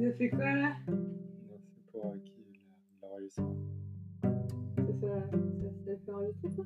Ça fait quoi là? Non, c'est pour euh, qui l'enregistrement. Ça, ça, ça, ça fait enregistrer ça?